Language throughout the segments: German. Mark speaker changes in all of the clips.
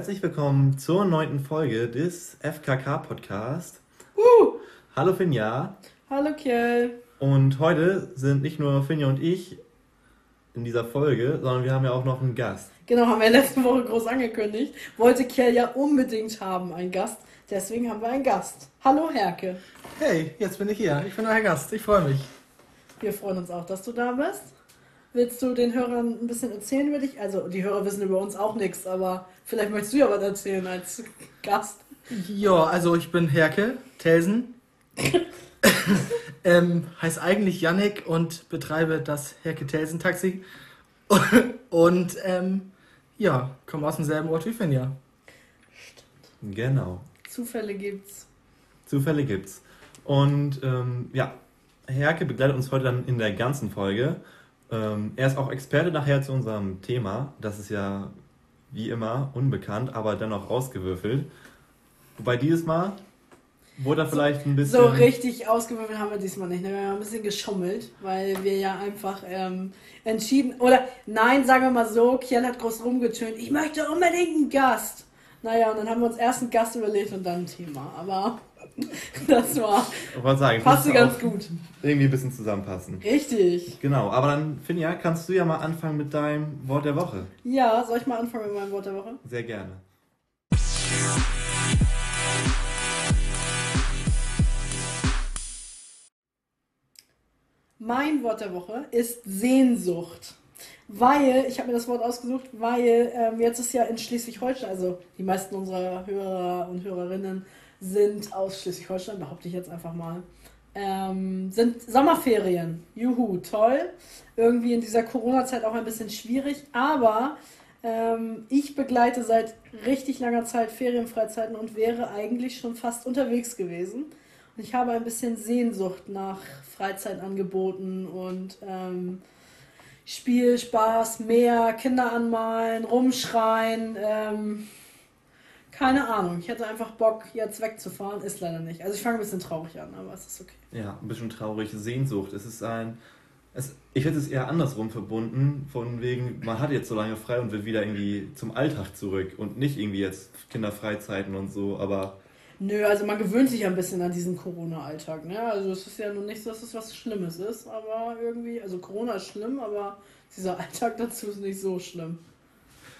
Speaker 1: Herzlich willkommen zur neunten Folge des FKK Podcast. Uh. Hallo Finja.
Speaker 2: Hallo Kjell.
Speaker 1: Und heute sind nicht nur Finja und ich in dieser Folge, sondern wir haben ja auch noch einen Gast.
Speaker 2: Genau, haben wir letzte Woche groß angekündigt. Wollte Kjell ja unbedingt haben, einen Gast. Deswegen haben wir einen Gast. Hallo Herke.
Speaker 3: Hey, jetzt bin ich hier. Ich bin euer Gast. Ich freue mich.
Speaker 2: Wir freuen uns auch, dass du da bist. Willst du den Hörern ein bisschen erzählen über dich? Also, die Hörer wissen über uns auch nichts, aber vielleicht möchtest du ja was erzählen als Gast.
Speaker 3: Ja, also ich bin Herke Telsen. ähm, heißt eigentlich Yannick und betreibe das Herke Telsen Taxi. und ähm, ja, komme aus demselben Ort wie Finja.
Speaker 1: Stimmt. Genau.
Speaker 2: Zufälle gibt's.
Speaker 1: Zufälle gibt's. Und ähm, ja, Herke begleitet uns heute dann in der ganzen Folge. Ähm, er ist auch Experte nachher zu unserem Thema. Das ist ja wie immer unbekannt, aber dennoch ausgewürfelt. Wobei dieses Mal wurde er so, vielleicht ein bisschen.
Speaker 2: So richtig ausgewürfelt haben wir diesmal nicht. Ne? Wir haben ein bisschen geschummelt, weil wir ja einfach ähm, entschieden. Oder nein, sagen wir mal so, Kiel hat groß rumgetönt. Ich möchte unbedingt einen Gast. Naja, und dann haben wir uns erst einen Gast überlegt und dann ein Thema. Aber das war.
Speaker 1: Ich sagen, passte ganz gut. Irgendwie ein bisschen zusammenpassen.
Speaker 2: Richtig.
Speaker 1: Genau, aber dann, Finja, kannst du ja mal anfangen mit deinem Wort der Woche.
Speaker 2: Ja, soll ich mal anfangen mit meinem Wort der Woche?
Speaker 1: Sehr gerne.
Speaker 2: Mein Wort der Woche ist Sehnsucht. Weil, ich habe mir das Wort ausgesucht, weil ähm, jetzt ist ja in Schleswig-Holstein, also die meisten unserer Hörer und Hörerinnen sind aus Schleswig-Holstein, behaupte ich jetzt einfach mal. Ähm, sind Sommerferien. Juhu, toll. Irgendwie in dieser Corona-Zeit auch ein bisschen schwierig, aber ähm, ich begleite seit richtig langer Zeit Ferienfreizeiten und wäre eigentlich schon fast unterwegs gewesen. Und ich habe ein bisschen Sehnsucht nach Freizeitangeboten und ähm, Spiel, Spaß, Meer, Kinder anmalen, rumschreien. Ähm, keine Ahnung. Ich hätte einfach Bock, jetzt wegzufahren. Ist leider nicht. Also ich fange ein bisschen traurig an, aber es ist okay.
Speaker 1: Ja, ein bisschen traurig. Sehnsucht. Es ist ein. Es, ich hätte es eher andersrum verbunden, von wegen, man hat jetzt so lange frei und will wieder irgendwie zum Alltag zurück und nicht irgendwie jetzt Kinderfreizeiten und so, aber.
Speaker 2: Nö, also man gewöhnt sich ja ein bisschen an diesen Corona-Alltag, ne? Also es ist ja nun nicht so, dass es was Schlimmes ist, aber irgendwie, also Corona ist schlimm, aber dieser Alltag dazu ist nicht so schlimm.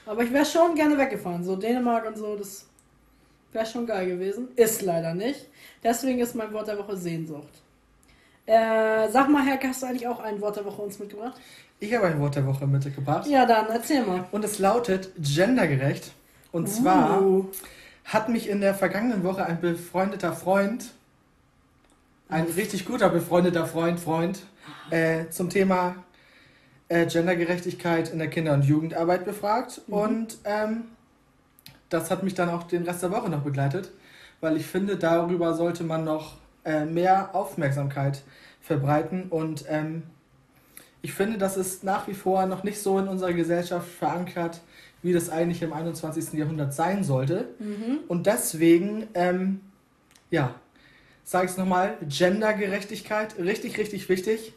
Speaker 2: Aber ich wäre schon gerne weggefahren. So Dänemark und so, das wäre schon geil gewesen. Ist leider nicht. Deswegen ist mein Wort der Woche Sehnsucht. Äh, sag mal, Herr, hast du eigentlich auch ein Wort der Woche uns mitgebracht?
Speaker 3: Ich habe ein Wort der Woche mitgebracht.
Speaker 2: Ja, dann erzähl mal.
Speaker 3: Und es lautet gendergerecht. Und uh. zwar hat mich in der vergangenen Woche ein befreundeter Freund, ein richtig guter befreundeter Freund, Freund, äh, zum Thema äh, Gendergerechtigkeit in der Kinder- und Jugendarbeit befragt. Mhm. Und ähm, das hat mich dann auch den Rest der Woche noch begleitet, weil ich finde, darüber sollte man noch äh, mehr Aufmerksamkeit verbreiten. Und ähm, ich finde, das ist nach wie vor noch nicht so in unserer Gesellschaft verankert, wie das eigentlich im 21. Jahrhundert sein sollte. Mhm. Und deswegen, ähm, ja, sage ich es nochmal, Gendergerechtigkeit, richtig, richtig wichtig.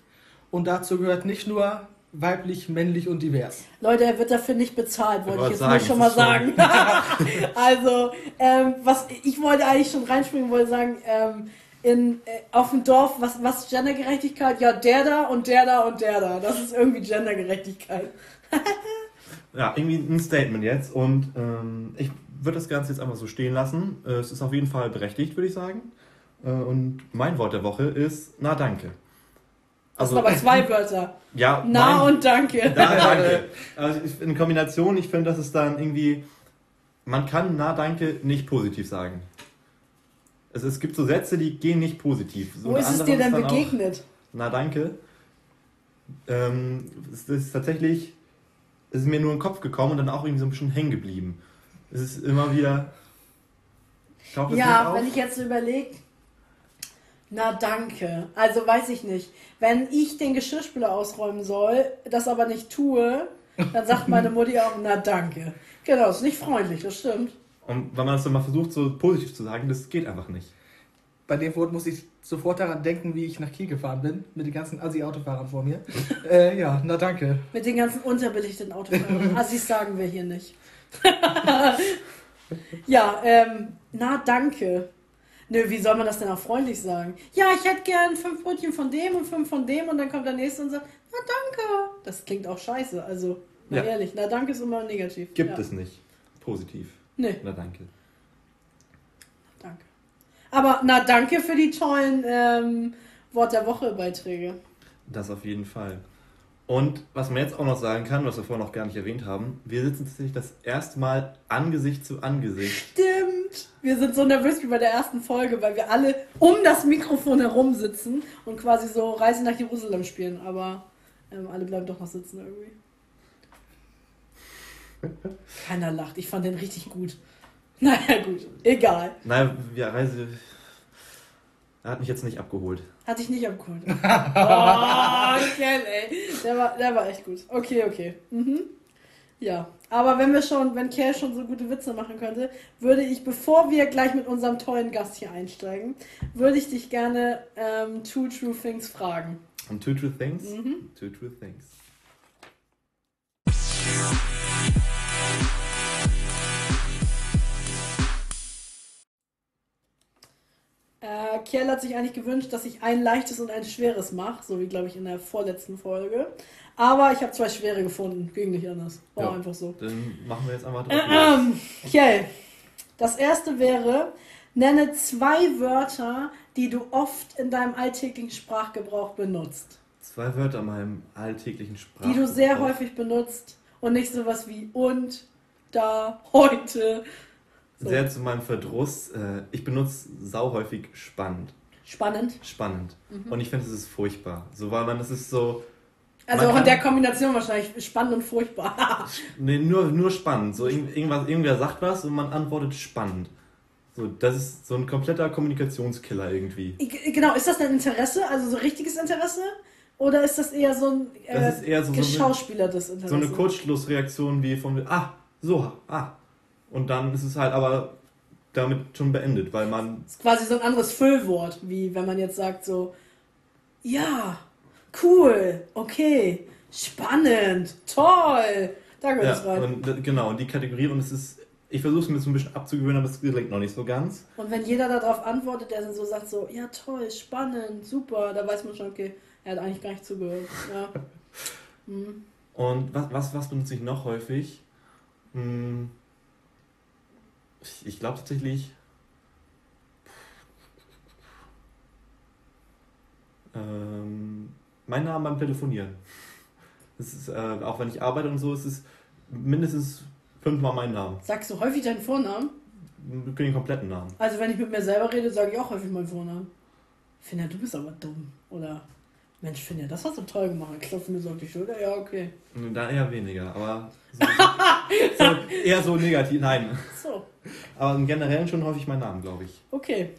Speaker 3: Und dazu gehört nicht nur weiblich, männlich und divers.
Speaker 2: Leute, er wird dafür nicht bezahlt, wollte ich jetzt sagen, schon mal sagen. also, ähm, was ich wollte eigentlich schon reinspringen, wollte sagen, ähm, in, äh, auf dem Dorf, was, was Gendergerechtigkeit? Ja, der da und der da und der da. Das ist irgendwie Gendergerechtigkeit.
Speaker 1: ja, irgendwie ein Statement jetzt und ähm, ich würde das Ganze jetzt einfach so stehen lassen. Äh, es ist auf jeden Fall berechtigt, würde ich sagen. Äh, und mein Wort der Woche ist, na danke.
Speaker 2: Also, das sind aber zwei Wörter.
Speaker 1: Ja.
Speaker 2: Na mein, und danke.
Speaker 1: Na, danke. Also in Kombination, ich finde, das ist dann irgendwie, man kann na danke nicht positiv sagen. Es, es gibt so Sätze, die gehen nicht positiv. So
Speaker 2: Wo ist es dir denn begegnet? Auch,
Speaker 1: na danke. Ähm, es ist tatsächlich, es ist mir nur in den Kopf gekommen und dann auch irgendwie so ein bisschen hängen geblieben. Es ist immer wieder.
Speaker 2: Ja, wenn ich jetzt überlege, na danke. Also weiß ich nicht. Wenn ich den Geschirrspüler ausräumen soll, das aber nicht tue, dann sagt meine Mutti auch, na danke. Genau, ist nicht freundlich, das stimmt.
Speaker 1: Und wenn man das dann mal versucht, so positiv zu sagen, das geht einfach nicht.
Speaker 3: Bei dem Wort muss ich sofort daran denken, wie ich nach Kiel gefahren bin, mit den ganzen Assi-Autofahrern vor mir. äh, ja, na danke.
Speaker 2: Mit den ganzen unterbelichteten Autofahrern. Assis sagen wir hier nicht. Ja, ähm, na danke. Nö, wie soll man das denn auch freundlich sagen? Ja, ich hätte gern fünf Brötchen von dem und fünf von dem und dann kommt der nächste und sagt, na danke. Das klingt auch scheiße, also, mal
Speaker 1: Ja.
Speaker 2: ehrlich, na danke ist immer negativ.
Speaker 1: Gibt
Speaker 2: ja.
Speaker 1: es nicht. Positiv.
Speaker 2: Nee,
Speaker 1: Na danke.
Speaker 2: danke. Aber na danke für die tollen ähm, Wort der Woche Beiträge.
Speaker 1: Das auf jeden Fall. Und was man jetzt auch noch sagen kann, was wir vorhin noch gar nicht erwähnt haben, wir sitzen tatsächlich das erste Mal Angesicht zu Angesicht.
Speaker 2: Stimmt. Wir sind so nervös wie bei der ersten Folge, weil wir alle um das Mikrofon herum sitzen und quasi so Reise nach Jerusalem spielen. Aber ähm, alle bleiben doch noch sitzen irgendwie. Keiner lacht. Ich fand den richtig gut. Naja, gut. Egal.
Speaker 1: Naja, wir Reise. Er hat mich jetzt nicht abgeholt.
Speaker 2: Hatte ich nicht abgeholt. Oh, Ken, ey. Der war, der war echt gut. Okay, okay. Mhm. Ja. Aber wenn wir schon, wenn Kel schon so gute Witze machen könnte, würde ich, bevor wir gleich mit unserem tollen Gast hier einsteigen, würde ich dich gerne ähm, Two True Things fragen.
Speaker 1: Und Two True Things?
Speaker 2: Mhm.
Speaker 1: Two True Things.
Speaker 2: Kiel hat sich eigentlich gewünscht, dass ich ein leichtes und ein schweres mache, so wie glaube ich in der vorletzten Folge. Aber ich habe zwei schwere gefunden, ging nicht anders. War
Speaker 1: Ja.
Speaker 2: einfach so.
Speaker 1: Dann machen wir jetzt einfach drauf.
Speaker 2: Äh, ähm, Kiel, das erste wäre, nenne zwei Wörter, die du oft in deinem alltäglichen Sprachgebrauch benutzt.
Speaker 1: Zwei Wörter in meinem alltäglichen Sprach.
Speaker 2: Die du sehr häufig benutzt und nicht sowas wie und, da, heute.
Speaker 1: Sehr zu meinem Verdruss. Äh, ich benutze sau häufig spannend.
Speaker 2: Spannend.
Speaker 1: Spannend.
Speaker 2: Mhm.
Speaker 1: Und ich finde, es ist furchtbar. So, weil man, es ist so.
Speaker 2: Also auch in der Kombination wahrscheinlich spannend und furchtbar.
Speaker 1: Nee, nur, nur spannend. So, irgend- irgendwas, irgendwer sagt was und man antwortet spannend. So, das ist so ein kompletter Kommunikationskiller irgendwie.
Speaker 2: Genau, ist das ein Interesse, also so richtiges Interesse? Oder ist das eher so ein äh,
Speaker 1: Das ist eher so,
Speaker 2: geschauspielertes Interesse?
Speaker 1: so eine Kurzschlussreaktion wie von, ah, so, ah. Und dann ist es halt aber damit schon beendet, weil man,
Speaker 2: Das ist quasi so ein anderes Füllwort, wie wenn man jetzt sagt so, ja, cool, okay, spannend, toll. Da gehört
Speaker 1: ja,
Speaker 2: es rein.
Speaker 1: und d- genau, und die Kategorie, und es ist, ich versuche es mir so ein bisschen abzugewöhnen, aber es gelingt noch nicht so ganz.
Speaker 2: Und wenn jeder darauf antwortet, der dann so sagt so, ja toll, spannend, super, da weiß man schon, okay, er hat eigentlich gar nicht zugehört. Ja. Hm.
Speaker 1: Und was, was, was benutze ich noch häufig? Hm, ich glaube tatsächlich. Ähm, mein Name beim Telefonieren. Das ist, äh, auch wenn ich arbeite und so, ist es mindestens fünfmal mein Name.
Speaker 2: Sagst du häufig deinen Vornamen?
Speaker 1: Den kompletten Namen.
Speaker 2: Also wenn ich mit mir selber rede, sage ich auch häufig meinen Vornamen. Finja, du bist aber dumm. Oder Mensch, Finja, das hast du toll gemacht. Klopf mir so auf die Schulter. Ja, okay.
Speaker 1: Da eher weniger, aber so, so, eher so negativ. Nein.
Speaker 2: So,
Speaker 1: Aber im Generellen schon häufig mein Name, glaube ich.
Speaker 2: okay.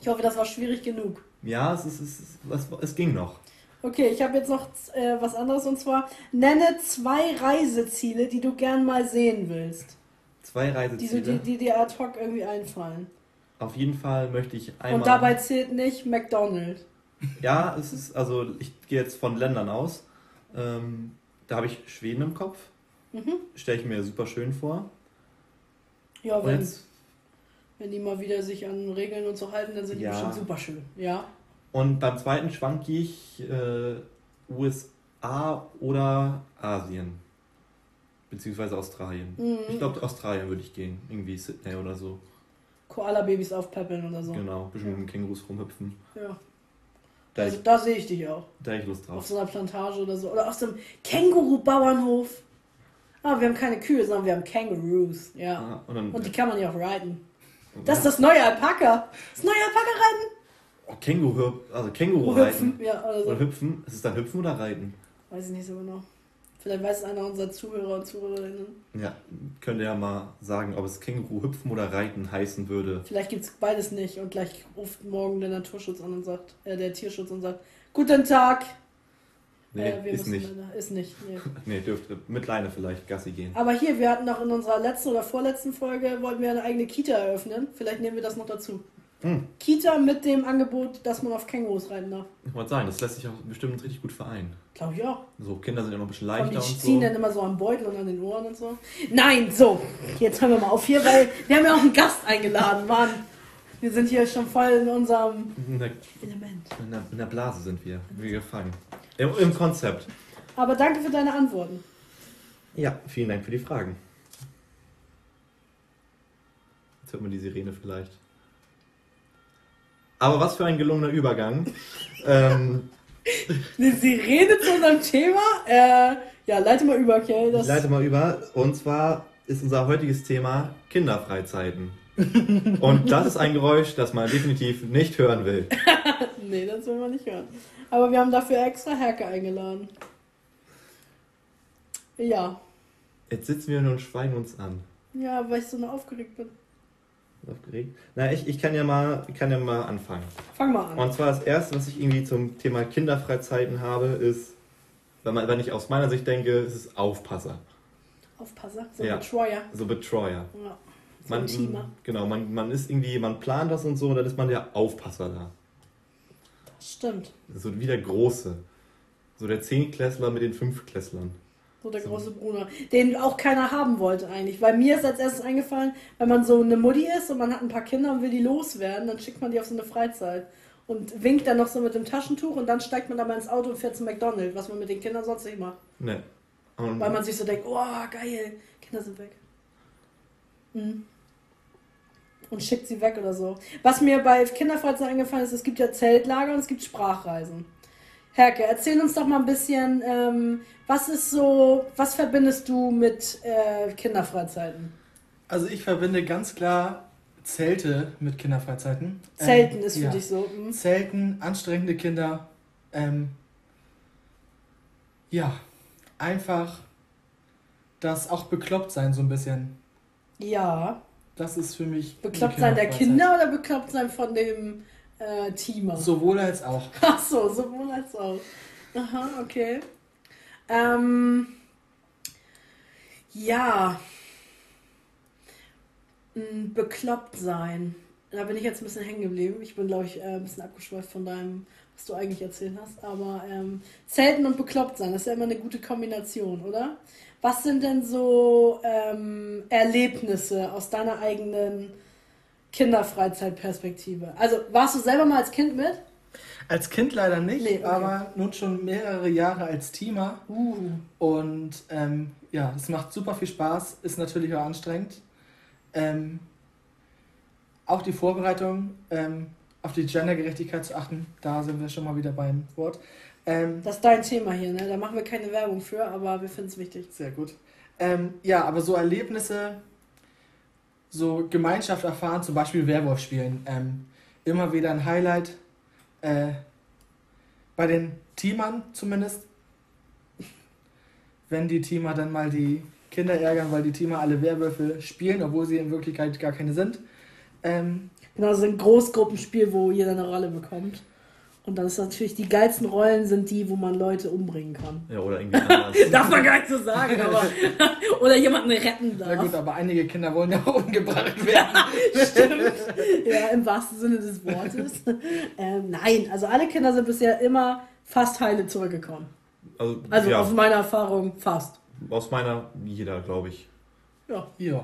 Speaker 2: Ich hoffe, das war schwierig genug.
Speaker 1: Ja, es, ist, es, ist, es, es ging noch.
Speaker 2: Okay, ich habe jetzt noch äh, was anderes und zwar nenne zwei Reiseziele, die du gern mal sehen willst.
Speaker 1: Zwei
Speaker 2: Die,
Speaker 1: Reiseziele.
Speaker 2: die, die dir ad hoc irgendwie einfallen.
Speaker 1: Auf jeden Fall möchte ich einmal.
Speaker 2: Und dabei zählt nicht McDonald's.
Speaker 1: Ja, es ist, also ich gehe jetzt von Ländern aus. Ähm, da habe ich Schweden im Kopf.
Speaker 2: Mhm.
Speaker 1: Stelle ich mir super schön vor.
Speaker 2: Ja, wenn, wenn die mal wieder sich an Regeln und so halten, dann sind die
Speaker 1: Ja.
Speaker 2: bestimmt super schön. Ja.
Speaker 1: Und beim zweiten Schwank gehe ich äh, USA oder Asien. Beziehungsweise Australien.
Speaker 2: Mhm.
Speaker 1: Ich glaube, Australien würde ich gehen. Irgendwie Sydney oder so.
Speaker 2: Koala-Babys aufpäppeln oder so.
Speaker 1: Genau, ein bisschen mit Kängurus rumhüpfen.
Speaker 2: Ja.
Speaker 1: Da
Speaker 2: Also
Speaker 1: ich,
Speaker 2: da sehe ich dich auch.
Speaker 1: da ich Lust
Speaker 2: Auf
Speaker 1: drauf.
Speaker 2: so einer Plantage oder so. Oder auf so einem Känguru-Bauernhof. Ah, wir haben keine Kühe, sondern wir haben Kangaroos. Ja.
Speaker 1: Ja, und dann,
Speaker 2: Und die kann man ja auch reiten. Das ist das neue Alpaka. Das neue Alpaka-Reiten.
Speaker 1: oh, Känguru, also Känguru
Speaker 2: Oder
Speaker 1: reiten.
Speaker 2: hüpfen. Ja, oder so.
Speaker 1: Oder hüpfen. Ist es dann hüpfen oder reiten?
Speaker 2: Weiß ich nicht so genau. Vielleicht weiß es einer unserer Zuhörer und Zuhörerinnen.
Speaker 1: Ja, könnt ihr ja mal sagen, ob es Känguru hüpfen oder reiten heißen würde.
Speaker 2: Vielleicht gibt es beides nicht und gleich ruft morgen der Naturschutz an und sagt, äh, der Tierschutz und sagt, guten Tag.
Speaker 1: Nee,
Speaker 2: Äh,
Speaker 1: ist nicht.
Speaker 2: leider- Ist nicht, nee.
Speaker 1: Nee, dürfte mit Leine vielleicht Gassi gehen.
Speaker 2: Aber hier, wir hatten noch in unserer letzten oder vorletzten Folge, wollten wir eine eigene Kita eröffnen. Vielleicht nehmen wir das noch dazu.
Speaker 1: Hm.
Speaker 2: Kita mit dem Angebot, dass man auf Kängurus reiten darf.
Speaker 1: Ich wollte sagen, das lässt sich auch bestimmt richtig gut vereinen.
Speaker 2: Glaube ich auch.
Speaker 1: So, Kinder sind ja noch ein bisschen
Speaker 2: Und
Speaker 1: leichter
Speaker 2: die
Speaker 1: und
Speaker 2: ziehen
Speaker 1: so.
Speaker 2: dann immer so am Beutel und an den Ohren und so. Nein, so. Jetzt hören wir mal auf hier, weil wir haben ja auch einen Gast eingeladen, Mann. Wir sind hier schon voll in unserem
Speaker 1: In der,
Speaker 2: Element.
Speaker 1: in der, in der Blase sind wir, wie gefangen. Im, Im Konzept.
Speaker 2: Aber danke für deine Antworten.
Speaker 1: Ja, vielen Dank für die Fragen. Jetzt hört man die Sirene vielleicht. Aber was für ein gelungener Übergang. ähm,
Speaker 2: Eine Sirene zu unserem Thema? Äh, ja, leite mal über, okay? Das,
Speaker 1: leite mal über. Und zwar ist unser heutiges Thema Kinderfreizeiten. Und das ist ein Geräusch, das man definitiv nicht hören will.
Speaker 2: Nee, das will man nicht hören. Aber wir haben dafür extra Herke eingeladen. Ja.
Speaker 1: Jetzt sitzen wir nur und schweigen uns an.
Speaker 2: Ja, weil ich so eine aufgeregt bin.
Speaker 1: Aufgeregt? Na, ich, ich kann ja mal, ich kann ja mal anfangen.
Speaker 2: Fang mal an.
Speaker 1: Und zwar das erste, was ich irgendwie zum Thema Kinderfreizeiten habe, ist, wenn, man, wenn ich aus meiner Sicht denke, ist es Aufpasser.
Speaker 2: Aufpasser, so
Speaker 1: Ja.
Speaker 2: Betreuer.
Speaker 1: So Betreuer.
Speaker 2: Ja. So
Speaker 1: Man,
Speaker 2: Teamer.
Speaker 1: genau, man, man ist irgendwie, man plant das und so, und dann ist man der Aufpasser da.
Speaker 2: Das stimmt.
Speaker 1: So wie der Große. So der Zehnklässler mit den Fünfklässlern.
Speaker 2: So der große Bruder. Den auch keiner haben wollte eigentlich. Weil mir ist als erstes eingefallen, wenn man so eine Mutti ist und man hat ein paar Kinder und will die loswerden, dann schickt man die auf so eine Freizeit. Und winkt dann noch so mit dem Taschentuch und dann steigt man da mal ins Auto und fährt zum McDonald's, was man mit den Kindern sonst nicht macht.
Speaker 1: Ne. Und
Speaker 2: Weil man sich so denkt, oh geil, Kinder sind weg. Mhm. Und schickt sie weg oder so. Was mir bei Kinderfreizeit eingefallen ist, es gibt ja Zeltlager und es gibt Sprachreisen. Herke, erzähl uns doch mal ein bisschen, ähm, was ist so, was verbindest du mit äh, Kinderfreizeiten?
Speaker 3: Also ich verbinde ganz klar Zelte mit Kinderfreizeiten.
Speaker 2: Zelten
Speaker 3: Ähm,
Speaker 2: ist für
Speaker 3: ja.
Speaker 2: dich so. Mhm.
Speaker 3: Zelten, anstrengende Kinder. Ähm, ja, einfach das auch bekloppt sein so ein bisschen.
Speaker 2: Ja.
Speaker 3: Das ist für mich.
Speaker 2: Bekloppt sein der. Kinder oder bekloppt sein von dem äh, Teamer?
Speaker 3: Sowohl als auch.
Speaker 2: Ach so, sowohl als auch. Aha, okay. Ähm, ja. Mm, Bekloppt sein. Da bin ich jetzt ein bisschen hängen geblieben. Ich bin, glaube ich, äh, ein bisschen abgeschweift von deinem, was du eigentlich erzählt hast. Aber ähm, Zelten und bekloppt sein, das ist ja immer eine gute Kombination, oder? Was sind denn so ähm, Erlebnisse aus deiner eigenen Kinderfreizeitperspektive? Also, warst du selber mal als Kind mit?
Speaker 3: Als Kind leider nicht,
Speaker 2: Nee, okay.
Speaker 3: aber nun schon mehrere Jahre als Teamer.
Speaker 2: Uh.
Speaker 3: Und ähm, ja, das macht super viel Spaß, ist natürlich auch anstrengend. Ähm, auch die Vorbereitung, ähm, auf die Gendergerechtigkeit zu achten, da sind wir schon mal wieder beim Wort. Ähm,
Speaker 2: Das ist dein Thema hier, ne? Da machen wir keine Werbung für, aber wir finden es wichtig.
Speaker 3: sehr gut. Ähm, ja, aber so Erlebnisse, so Gemeinschaft erfahren, zum Beispiel Werwolf spielen, ähm, immer wieder ein Highlight. Äh, bei den Teamern zumindest. Wenn die Teamer dann mal die Kinder ärgern, weil die Teamer alle Werwölfe spielen, obwohl sie in Wirklichkeit gar keine sind. Ähm,
Speaker 2: Genau, ist ein Großgruppenspiel, wo jeder eine Rolle bekommt. Und dann ist natürlich, die geilsten Rollen sind die, wo man Leute umbringen kann.
Speaker 1: Ja, oder irgendwie anders.
Speaker 2: Darf man gar nicht so sagen, aber. oder jemanden retten
Speaker 3: na gut,
Speaker 2: darf.
Speaker 3: aber einige Kinder wollen ja auch umgebracht werden.
Speaker 2: Stimmt. Ja, im wahrsten Sinne des Wortes. ähm, nein, also alle Kinder sind bisher immer fast heile zurückgekommen.
Speaker 1: Also,
Speaker 2: Also
Speaker 1: ja,
Speaker 2: aus meiner Erfahrung fast.
Speaker 1: aus meiner, jeder, glaube ich.
Speaker 2: Ja.
Speaker 3: Ja,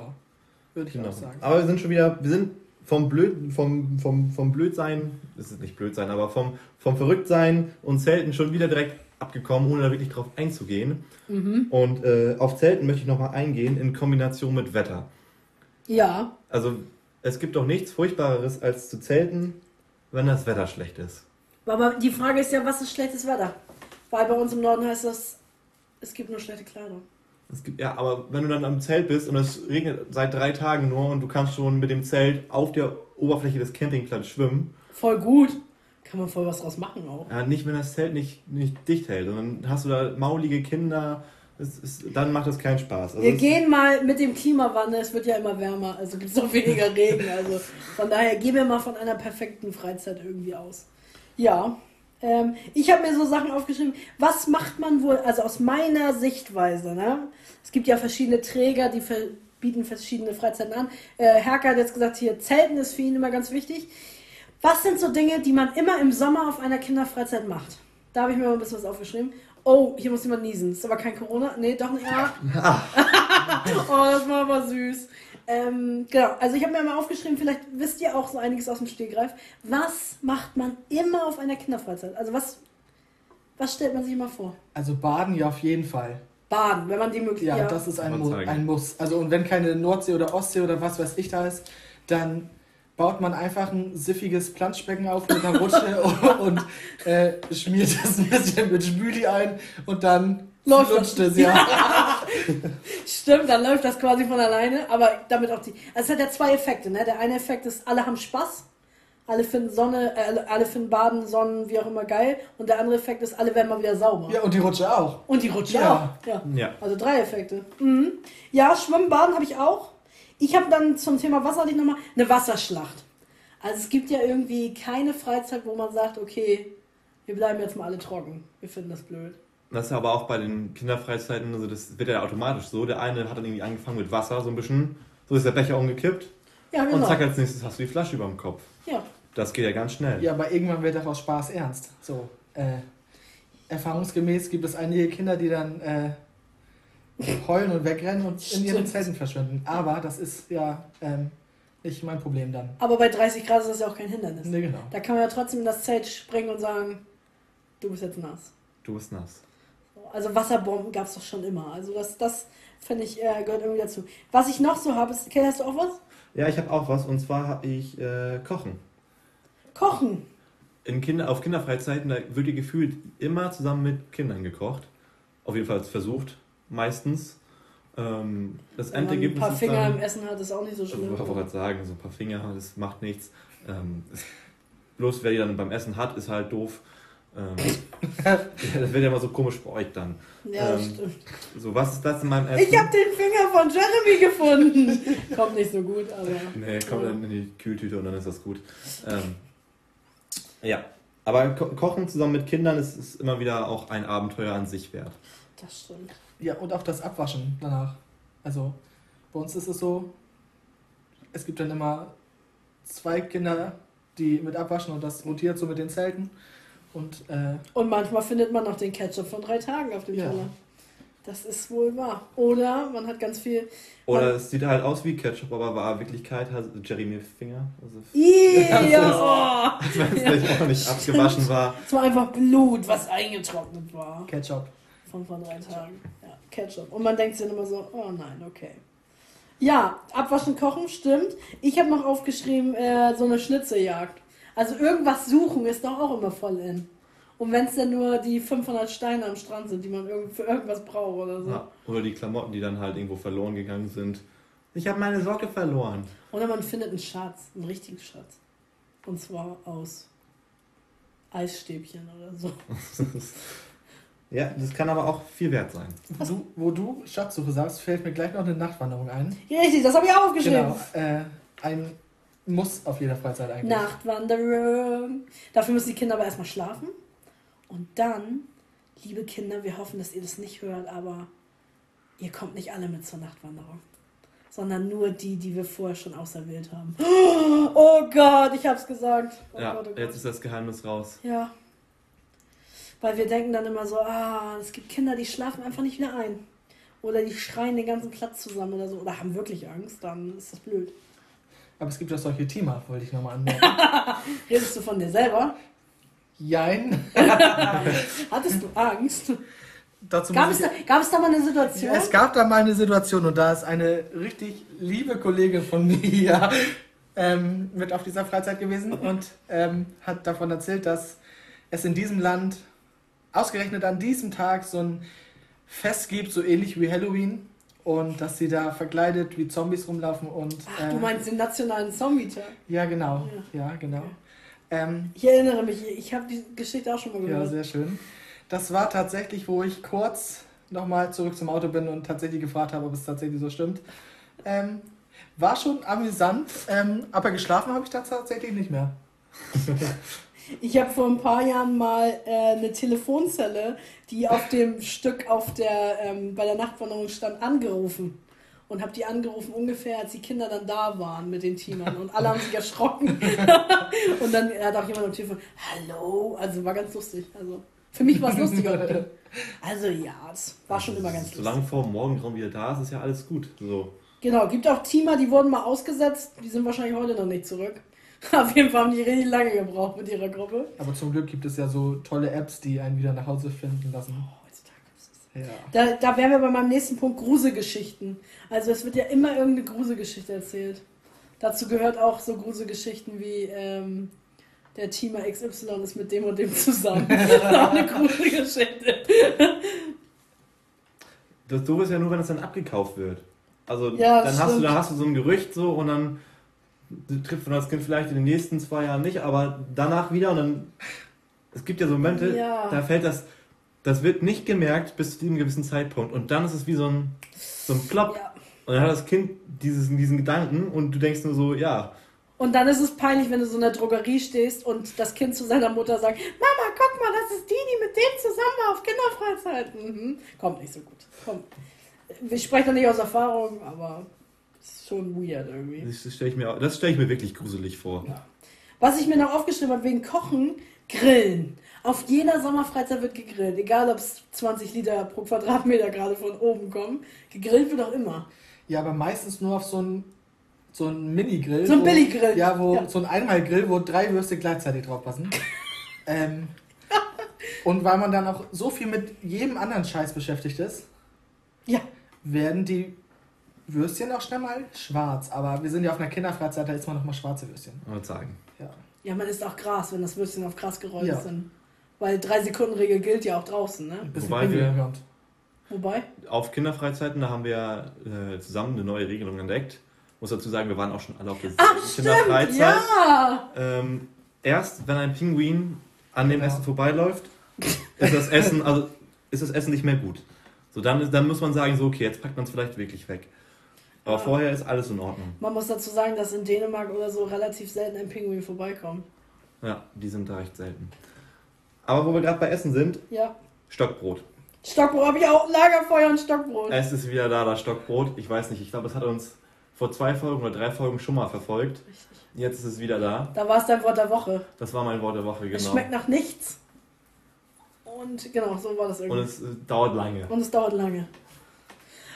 Speaker 3: würde ich
Speaker 1: Genau.
Speaker 3: auch sagen.
Speaker 1: Aber wir sind schon wieder, wir sind vom Blöd, vom, vom, vom Blödsein, das ist nicht Blödsein, aber vom, vom Verrücktsein und Zelten schon wieder direkt abgekommen, ohne da wirklich drauf einzugehen.
Speaker 2: Mhm.
Speaker 1: Und äh, auf Zelten möchte ich nochmal eingehen in Kombination mit Wetter.
Speaker 2: Ja,
Speaker 1: Also es gibt doch nichts Furchtbareres als zu zelten, wenn das Wetter schlecht ist.
Speaker 2: aber die Frage ist ja, was ist schlechtes Wetter? Weil bei uns im Norden heißt das, es gibt nur schlechte Kleidung.
Speaker 1: Es gibt, ja, aber wenn du dann am Zelt bist und es regnet seit drei Tagen nur und du kannst schon mit dem Zelt auf der Oberfläche des Campingplatzes schwimmen,
Speaker 2: Voll gut. Kann man voll was draus machen auch.
Speaker 1: ja, nicht wenn das Zelt nicht, nicht dicht hält, sondern hast du da maulige Kinder, ist, dann macht das keinen Spaß. Also
Speaker 2: Wir gehen mal mit dem Klimawandel, es wird ja immer wärmer, also gibt es auch weniger Regen. Also von daher gehen wir mal von einer perfekten Freizeit irgendwie aus. Ja, ähm, ich habe mir so Sachen aufgeschrieben, was macht man wohl, also aus meiner Sichtweise, ne? Es gibt ja verschiedene Träger, die ver bieten verschiedene Freizeiten an. Äh, Herke hat jetzt gesagt, hier Zelten ist für ihn immer ganz wichtig. Was sind so Dinge, die man immer im Sommer auf einer Kinderfreizeit macht? Da habe ich mir mal ein bisschen was aufgeschrieben. Oh, hier muss jemand niesen. Ist aber kein Corona. Nee, doch nicht. Ja. oh, das war aber süß. Ähm, genau, also ich habe mir mal aufgeschrieben, vielleicht wisst ihr auch so einiges aus dem Stegreif. Was macht man immer auf einer Kinderfreizeit? Also was, was stellt man sich immer vor?
Speaker 3: Also Baden ja auf jeden Fall.
Speaker 2: Baden, wenn man die Möglichkeit
Speaker 3: Ja,
Speaker 2: hat.
Speaker 3: das ist ein, Mu
Speaker 1: zeigen.
Speaker 3: ein Muss. Also und wenn keine Nordsee oder Ostsee oder was weiß ich da ist, dann baut man einfach ein siffiges Planschbecken auf mit einer Rutsche und äh, schmiert es ein bisschen mit Spüli ein und dann
Speaker 2: Läuft das.
Speaker 3: es, ja.
Speaker 2: Stimmt, dann läuft das quasi von alleine, aber damit auch die. Also es hat ja zwei Effekte, ne? Der eine Effekt ist, alle haben Spaß, alle finden Sonne, äh, alle- finden Baden, Sonnen, wie auch immer geil. Und der andere Effekt ist, alle werden mal wieder sauber.
Speaker 3: ja, und die Rutsche auch.
Speaker 2: Und die Rutsche
Speaker 3: Ja.
Speaker 2: auch. Ja.
Speaker 1: Ja.
Speaker 2: Also drei Effekte. Mhm. Ja, Schwimmen, Baden habe ich auch. Ich habe dann zum Thema Wasser hatte ich nochmal eine Wasserschlacht. Also es gibt ja irgendwie keine Freizeit, wo man sagt, okay, wir bleiben jetzt mal alle trocken. Wir finden das blöd.
Speaker 1: Das ist aber auch bei den Kinderfreizeiten, also das wird ja automatisch so. Der eine hat dann irgendwie angefangen mit Wasser, so ein bisschen. So ist der Becher umgekippt.
Speaker 2: Ja, genau.
Speaker 1: Und zack, als nächstes hast du die Flasche über dem Kopf.
Speaker 2: Ja.
Speaker 1: Das geht ja ganz schnell.
Speaker 3: Ja, aber irgendwann wird daraus Spaß ernst. So, äh, erfahrungsgemäß gibt es einige Kinder, die dann äh, heulen und wegrennen und in ihren. Zelten verschwinden. Aber das ist ja ähm, nicht mein Problem dann.
Speaker 2: Aber bei 30 Grad ist das ja auch kein Hindernis.
Speaker 3: Ne, genau.
Speaker 2: Da kann man ja trotzdem in das Zelt springen und sagen, du bist jetzt nass.
Speaker 1: Du bist nass.
Speaker 2: Also Wasserbomben gab es doch schon immer. Also das, das finde ich, äh, gehört irgendwie dazu. Was ich noch so habe, ist, hast du auch was?
Speaker 1: Ja, ich habe auch was und zwar habe ich äh, Kochen.
Speaker 2: Kochen.
Speaker 1: In Kinder, auf Kinderfreizeiten, da wird ihr gefühlt immer zusammen mit Kindern gekocht. Auf jeden Fall versucht, meistens. Ähm, das
Speaker 2: Wenn man ein
Speaker 1: Endergebnis
Speaker 2: paar Finger
Speaker 1: dann,
Speaker 2: im Essen hat, ist auch nicht so
Speaker 1: Ich
Speaker 2: schlimm.
Speaker 1: wollte gerade sagen, so ein paar Finger, das macht nichts. Ähm, bloß wer die dann beim Essen hat, ist halt doof. Ähm, das wird ja immer so komisch bei euch dann.
Speaker 2: Ja, das
Speaker 1: ähm,
Speaker 2: stimmt.
Speaker 1: So, was ist das in meinem Essen?
Speaker 2: Ich habe den Finger von Jeremy gefunden. Kommt nicht so gut, aber.
Speaker 1: Nee, kommt dann in die Kühltüte und dann ist das gut. Ähm, ja, aber ko Kochen zusammen mit Kindern ist, ist immer wieder auch ein Abenteuer an sich wert.
Speaker 2: Das stimmt.
Speaker 3: Ja, und auch das Abwaschen danach. Also, bei uns ist es so, es gibt dann immer zwei Kinder, die mit abwaschen und das rotiert so mit den Zelten. Und äh,
Speaker 2: Und manchmal findet man noch den Ketchup von drei Tagen auf dem
Speaker 3: Ja.
Speaker 2: Teller. Das ist wohl wahr. Oder man hat ganz viel.
Speaker 1: Oder es sieht halt aus wie Ketchup, aber war in Wirklichkeit hat Jeremy Finger. Also,
Speaker 2: Ja,
Speaker 1: wenn es nicht auch nicht abgewaschen war.
Speaker 2: Es war einfach Blut, was eingetrocknet war.
Speaker 3: Ketchup.
Speaker 2: Von vor drei Tagen. Ja, Ketchup. Und man denkt sich dann immer so, oh nein, okay. Ja, abwaschen, kochen, stimmt. Ich habe noch aufgeschrieben, äh, so eine Schnitzeljagd. Also irgendwas suchen ist doch auch immer voll in. Und wenn es dann nur die 500 Steine am Strand sind, die man irgend für irgendwas braucht oder so.
Speaker 1: Ja, oder die Klamotten, die dann halt irgendwo verloren gegangen sind. Ich habe meine Socke verloren.
Speaker 2: Oder man findet einen Schatz, einen richtigen Schatz. Und zwar aus Eisstäbchen oder so.
Speaker 1: ja, das kann aber auch viel wert sein.
Speaker 3: Wo du, wo du Schatzsuche sagst, fällt mir gleich noch eine Nachtwanderung ein.
Speaker 2: Ja, richtig, das habe ich auch aufgeschrieben.
Speaker 3: Genau. Äh, ein Muss auf jeder Freizeit eigentlich.
Speaker 2: Nachtwanderung. Dafür müssen die Kinder aber erstmal schlafen. Und dann, liebe Kinder, wir hoffen, dass ihr das nicht hört, aber ihr kommt nicht alle mit zur Nachtwanderung. Sondern nur die, die wir vorher schon auserwählt haben. Oh Gott, ich hab's gesagt. Oh
Speaker 1: ja,
Speaker 2: Gott, oh Gott.
Speaker 1: jetzt ist das Geheimnis raus.
Speaker 2: Ja. Weil wir denken dann immer so, ah, es gibt Kinder, die schlafen einfach nicht wieder ein. Oder die schreien den ganzen Platz zusammen oder so. Oder haben wirklich Angst, dann ist das blöd.
Speaker 3: Aber es gibt auch solche Teamer, wollte ich nochmal anmerken.
Speaker 2: Redest du von dir selber?
Speaker 3: Jein.
Speaker 2: Hattest du Angst?
Speaker 3: Dazu
Speaker 2: Gab es, da, gab es da mal eine Situation?
Speaker 3: Es gab da mal eine Situation und da ist eine richtig liebe Kollegin von mir ähm, mit auf dieser Freizeit gewesen und ähm, hat davon erzählt, dass es in diesem Land ausgerechnet an diesem Tag so ein Fest gibt, so ähnlich wie Halloween und dass sie da verkleidet wie Zombies rumlaufen und
Speaker 2: Ach, du
Speaker 3: äh,
Speaker 2: meinst den nationalen Zombie-Tag.
Speaker 3: ja genau, ja genau.
Speaker 2: Okay.
Speaker 3: Ähm,
Speaker 2: Ich erinnere mich, ich habe die Geschichte auch schon mal
Speaker 3: Ja,
Speaker 2: gehört.
Speaker 3: sehr schön. Das war tatsächlich, wo ich kurz nochmal zurück zum Auto bin und tatsächlich gefragt habe, ob es tatsächlich so stimmt. Ähm, war schon amüsant, ähm, aber geschlafen habe ich da tatsächlich nicht mehr.
Speaker 2: Ich habe vor ein paar Jahren mal äh, eine Telefonzelle, die auf dem Stück auf der, ähm, bei der Nachtwanderung stand, angerufen. Und habe die angerufen ungefähr, als die Kinder dann da waren mit den Teamern und alle haben sich erschrocken. und dann hat auch jemand am Telefon, hallo, also war ganz lustig. Also für mich war es lustig. Also ja, es war schon immer ganz
Speaker 1: lustig. Solange vor Morgenraum wieder da ist, ist ja alles gut. So.
Speaker 2: Genau, gibt auch Teamer, die wurden mal ausgesetzt, die sind wahrscheinlich heute noch nicht zurück. Auf jeden Fall haben die richtig lange gebraucht mit ihrer Gruppe.
Speaker 3: Aber zum Glück gibt es ja so tolle Apps, die einen wieder nach Hause finden lassen. Oh,
Speaker 2: ja. Da, da wären wir bei meinem nächsten Punkt Gruselgeschichten. Also es wird ja immer irgendeine Gruselgeschichte erzählt. Dazu gehört auch so Gruselgeschichten wie ähm, der Teamer XY ist mit dem und dem zusammen. das ist auch eine Gruselgeschichte.
Speaker 1: Das Doofe ist ja nur, wenn es dann abgekauft wird. Also ja, dann, hast du, dann hast du so ein Gerücht so und dann trifft man das Kind vielleicht in den nächsten zwei Jahren nicht, aber danach wieder und dann. Es gibt ja so Momente, ja. da fällt das das wird nicht gemerkt bis zu einem gewissen Zeitpunkt. Und dann ist es wie so ein, so ein Plop. Ja. Und dann hat das Kind dieses, diesen Gedanken und du denkst nur so, ja.
Speaker 2: Und dann ist es peinlich, wenn du so in der Drogerie stehst und das Kind zu seiner Mutter sagt, Mama, guck mal, das ist die, die mit dem zusammen auf Kinderfreizeiten. Mhm. Kommt nicht so gut. Kommt. Ich spreche da nicht aus Erfahrung, aber schon weird irgendwie.
Speaker 1: Das stelle ich, mir, stell ich mir wirklich gruselig vor. Ja.
Speaker 2: Was ich mir noch aufgeschrieben habe wegen Kochen, Grillen. Auf jeder Sommerfreizeit wird gegrillt, egal ob es 20 Liter pro Quadratmeter gerade von oben kommen. Gegrillt wird auch immer.
Speaker 3: Ja, aber meistens nur auf so einen so ein Mini-Grill.
Speaker 2: So ein Billig-Grill.
Speaker 3: Ja, wo ja. so ein Einmal-Grill, wo drei Würste gleichzeitig drauf passen. ähm, und weil man dann auch so viel mit jedem anderen Scheiß beschäftigt ist,
Speaker 2: ja.
Speaker 3: werden die Würstchen auch schnell mal schwarz. Aber wir sind ja auf einer Kinderfreizeit, da ist man noch mal schwarze Würstchen.
Speaker 1: Ich würde sagen.
Speaker 2: Ja. ja, man isst auch Gras, wenn das Würstchen auf Gras gerollt ja. sind. Weil 3-Sekunden-Regel gilt ja auch draußen, ne?
Speaker 1: Wobei wir,
Speaker 2: Wobei?
Speaker 1: Auf Kinderfreizeiten, da haben wir äh, zusammen eine neue Regelung entdeckt. Muss dazu sagen, wir waren auch schon alle auf der
Speaker 2: Ach, Kinderfreizeit.
Speaker 1: Ja. Ähm, erst wenn ein Pinguin an dem genau. Essen vorbeiläuft, ist das Essen, also ist das Essen nicht mehr gut. So, dann, dann muss man sagen, so, okay, jetzt packt man es vielleicht wirklich weg. Aber vorher ist alles in Ordnung.
Speaker 2: Man muss dazu sagen, dass in Dänemark oder so relativ selten ein Pinguin vorbeikommt.
Speaker 1: Ja, die sind da recht selten. Aber wo wir gerade bei Essen sind,
Speaker 2: ja.
Speaker 1: Stockbrot.
Speaker 2: Stockbrot habe ich auch Lagerfeuer und Stockbrot.
Speaker 1: Es ist wieder da, das Stockbrot. Ich weiß nicht, ich glaube, es hat uns vor zwei Folgen oder drei Folgen schon mal verfolgt. Richtig. Jetzt ist es wieder da.
Speaker 2: Da war es dein Wort der Woche.
Speaker 1: Das war mein Wort der Woche, genau. Es
Speaker 2: schmeckt nach nichts. Und genau, so war das irgendwie.
Speaker 1: Und es äh, dauert lange.
Speaker 2: Und es dauert lange.